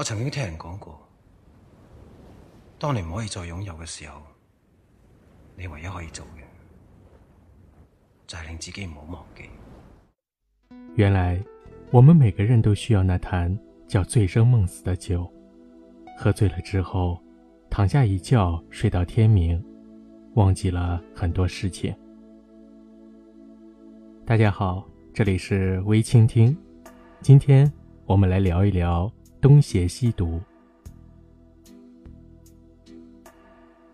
我曾經聽人講過，當你唔可以再擁有嘅時候，你唯一可以做嘅就係令自己唔好忘記。原來，我們每個人都需要那壇叫醉生夢死的酒，喝醉了之後，躺下一覺睡到天明，忘記了很多事情。大家好，这里是微傾聽，今天我們來聊一聊。东邪西毒，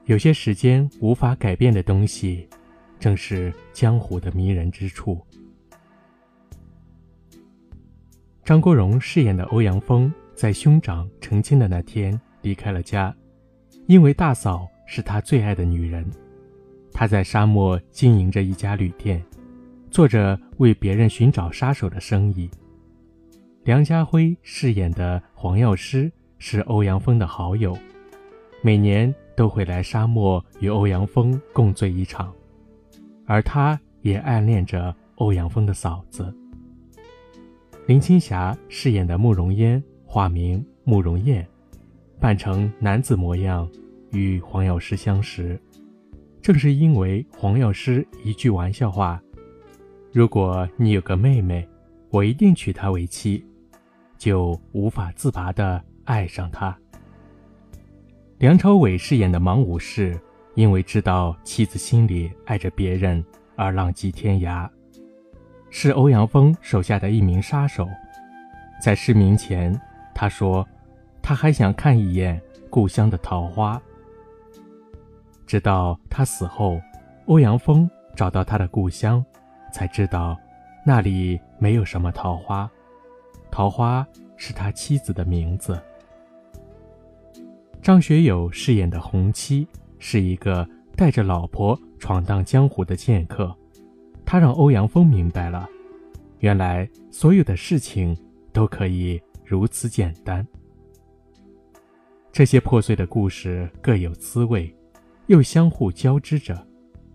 有些时间无法改变的东西，正是江湖的迷人之处。张国荣饰演的欧阳锋，在兄长成亲的那天离开了家，因为大嫂是他最爱的女人。他在沙漠经营着一家旅店，做着为别人寻找杀手的生意。梁家辉饰演的黄药师是欧阳锋的好友，每年都会来沙漠与欧阳锋共醉一场，而他也暗恋着欧阳锋的嫂子。林青霞饰演的慕容嫣，化名慕容燕，扮成男子模样与黄药师相识，正是因为黄药师一句玩笑话：“如果你有个妹妹，我一定娶她为妻。”就无法自拔地爱上他。梁朝伟饰演的盲武士，因为知道妻子心里爱着别人而浪迹天涯，是欧阳锋手下的一名杀手。在失明前，他说他还想看一眼故乡的桃花。直到他死后，欧阳锋找到他的故乡，才知道那里没有什么桃花。桃花是他妻子的名字。张学友饰演的洪七是一个带着老婆闯荡江湖的剑客，他让欧阳锋明白了，原来所有的事情都可以如此简单。这些破碎的故事各有滋味，又相互交织着，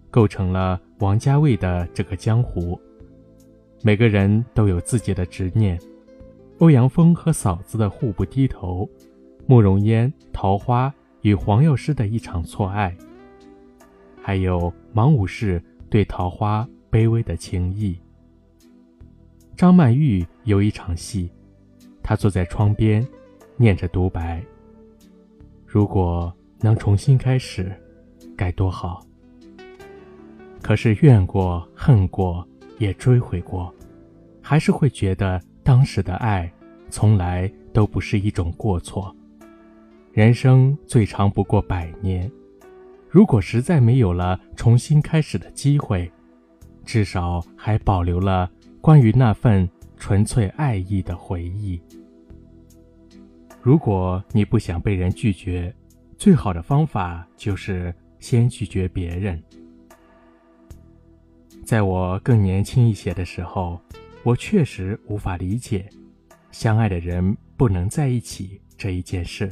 构成了王家卫的这个江湖。每个人都有自己的执念。欧阳锋和嫂子的互不低头，慕容嫣、桃花与黄药师的一场错爱，还有芒武士对桃花卑微的情谊。张曼玉有一场戏，她坐在窗边，念着独白：“如果能重新开始，该多好。”可是怨过、恨过，也追悔过，还是会觉得。当时的爱，从来都不是一种过错。人生最长不过百年，如果实在没有了重新开始的机会，至少还保留了关于那份纯粹爱意的回忆。如果你不想被人拒绝，最好的方法就是先拒绝别人。在我更年轻一些的时候。我确实无法理解，相爱的人不能在一起这一件事。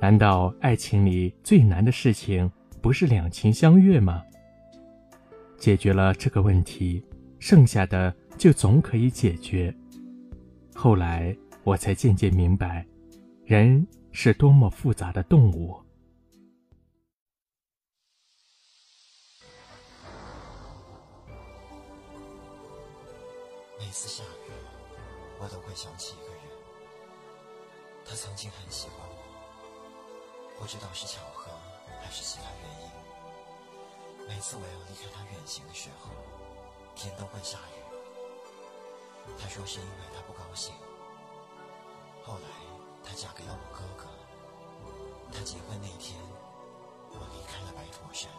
难道爱情里最难的事情不是两情相悦吗？解决了这个问题，剩下的就总可以解决。后来我才渐渐明白，人是多么复杂的动物。每次下雨，我都会想起一个人。他曾经很喜欢我，不知道是巧合还是其他原因。每次我要离开他远行的时候，天都会下雨。他说是因为他不高兴。后来他嫁给了我哥哥。他结婚那天，我离开了白駝山。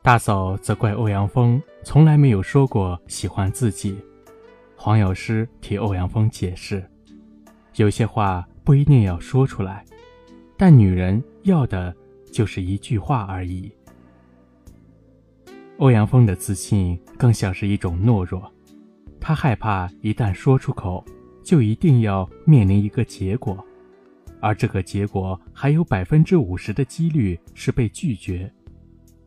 大嫂责怪欧阳锋从来没有说过喜欢自己。黄药师替欧阳锋解释，有些话不一定要说出来，但女人要的就是一句话而已。欧阳锋的自信更像是一种懦弱，他害怕一旦说出口，就一定要面临一个结果，而这个结果还有百分之五十的几率是被拒绝。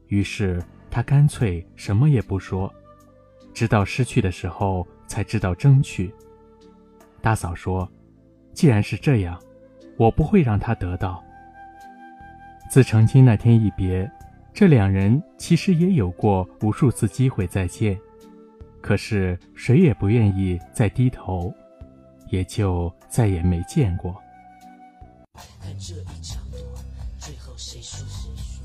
于是他干脆什么也不说，直到失去的时候。才知道争取。大嫂说：“既然是这样，我不会让他得到。自成亲那天一别，这两人其实也有过无数次机会再见，可是谁也不愿意再低头，也就再也没见过。看这一场，最后谁输谁输。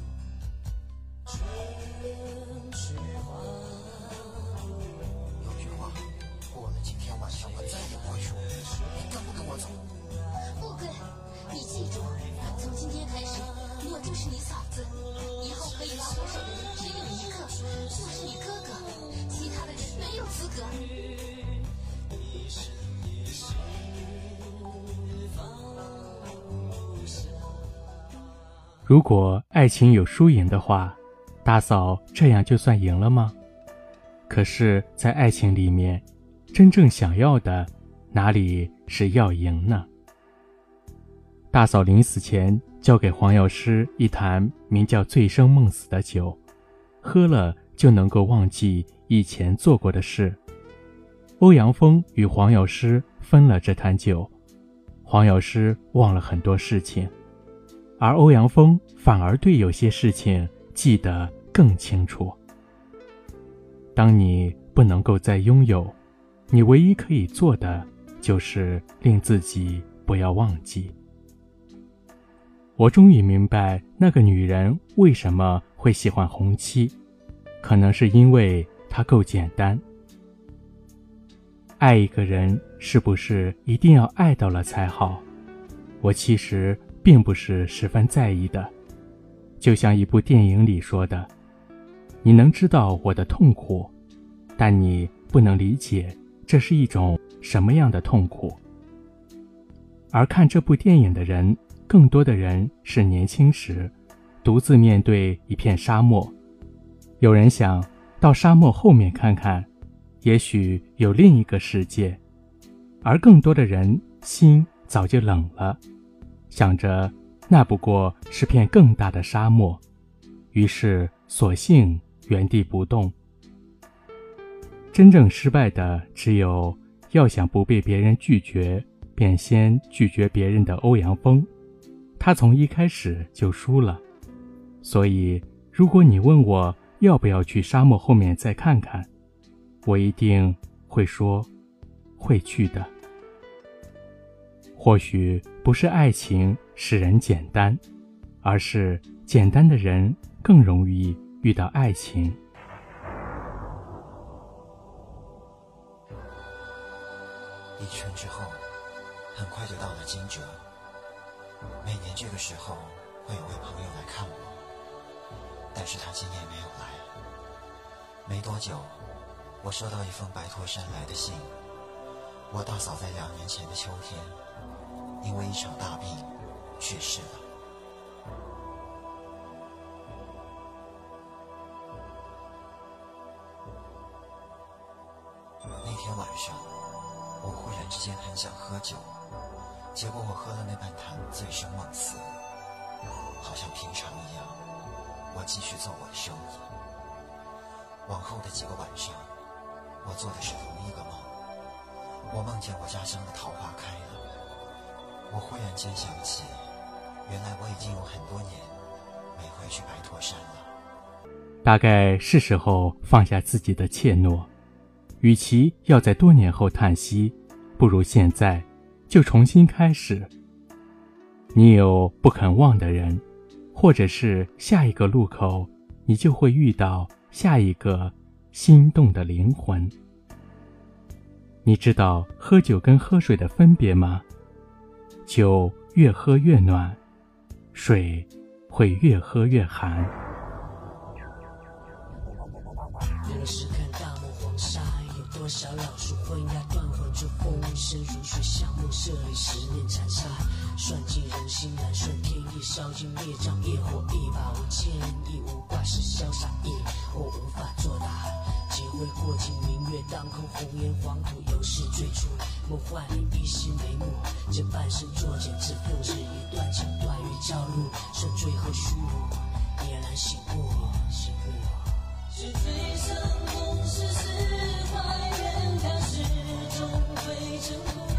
你记住，从今天开始，我就是你嫂子，以后可以拉我手的人只有一个，就是你哥哥，其他的人没有资格。如果爱情有输赢的话，大嫂这样就算赢了吗？可是，在爱情里面，真正想要的，哪里是要赢呢？大嫂临死前交给黄药师一坛名叫“醉生梦死”的酒，喝了就能够忘记以前做过的事。欧阳锋与黄药师分了这坛酒，黄药师忘了很多事情。而欧阳锋反而对有些事情记得更清楚。当你不能够再拥有，你唯一可以做的就是令自己不要忘记。我终于明白那个女人为什么会喜欢红七，可能是因为她够简单。爱一个人是不是一定要爱到了才好？我其实。并不是十分在意的，就像一部电影里说的：“你能知道我的痛苦，但你不能理解这是一种什么样的痛苦。”而看这部电影的人，更多的人是年轻时独自面对一片沙漠，有人想到沙漠后面看看，也许有另一个世界，而更多的人心早就冷了。想着那不过是片更大的沙漠，于是索性原地不动。真正失败的只有要想不被别人拒绝，便先拒绝别人的欧阳锋。他从一开始就输了。所以，如果你问我要不要去沙漠后面再看看，我一定会说会去的。或许不是爱情使人简单，而是简单的人更容易遇到爱情。一圈之后，很快就到了惊蛰。每年这个时候会有位朋友来看我，但是他今年没有来。没多久，我收到一封白驼山来的信。我大嫂在两年前的秋天。因为一场大病去世了。那天晚上，我忽然之间很想喝酒，结果我喝了那半坛，醉生梦死，好像平常一样。我继续做我的生意。往后的几个晚上，我做的是同一个梦，我梦见我家乡的桃花开了。我忽然间想起，原来我已经有很多年没回去白驼山了。大概是时候放下自己的怯懦，与其要在多年后叹息，不如现在就重新开始。你有不肯忘的人，或者是下一个路口，你就会遇到下一个心动的灵魂。你知道喝酒跟喝水的分别吗？酒越喝越暖，水会越喝越寒。多少老树昏鸦断魂就风声如雪，像梦舍里十年残沙，算尽人心难顺，天意烧尽烈瘴，烈火一把无牵，亦无挂是潇洒意，我无法作答。几回过尽明月当空，红颜黄土又是最初。梦幻里一世眉目，这半生作茧自缚，日夜断肠断于朝露，剩最后虚无，夜阑醒悟，醒悟。是醉生梦死，是怀念，他始终会成空。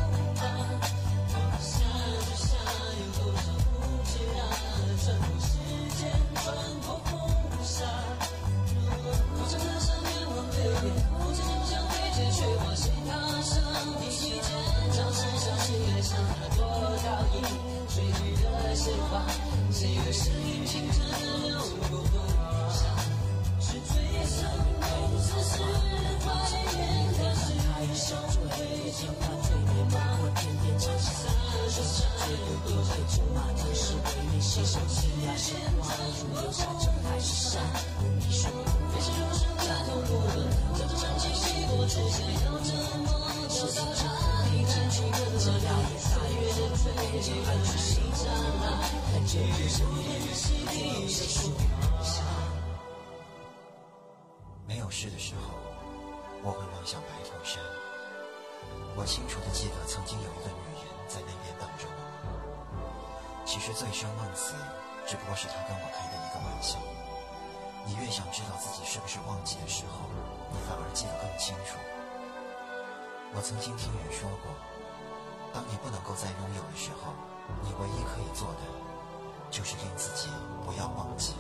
没有事的时候，我会望向白头山。我清楚的记得，曾经有一个女人在那边等着我。其实醉生梦死，只不过是她跟我开的一个玩笑。你越想知道自己是不是忘记的时候，你反而记得更清楚。我曾经听人说过，当你不能够再拥有的时候，你唯一可以做的，就是令自己不要忘记。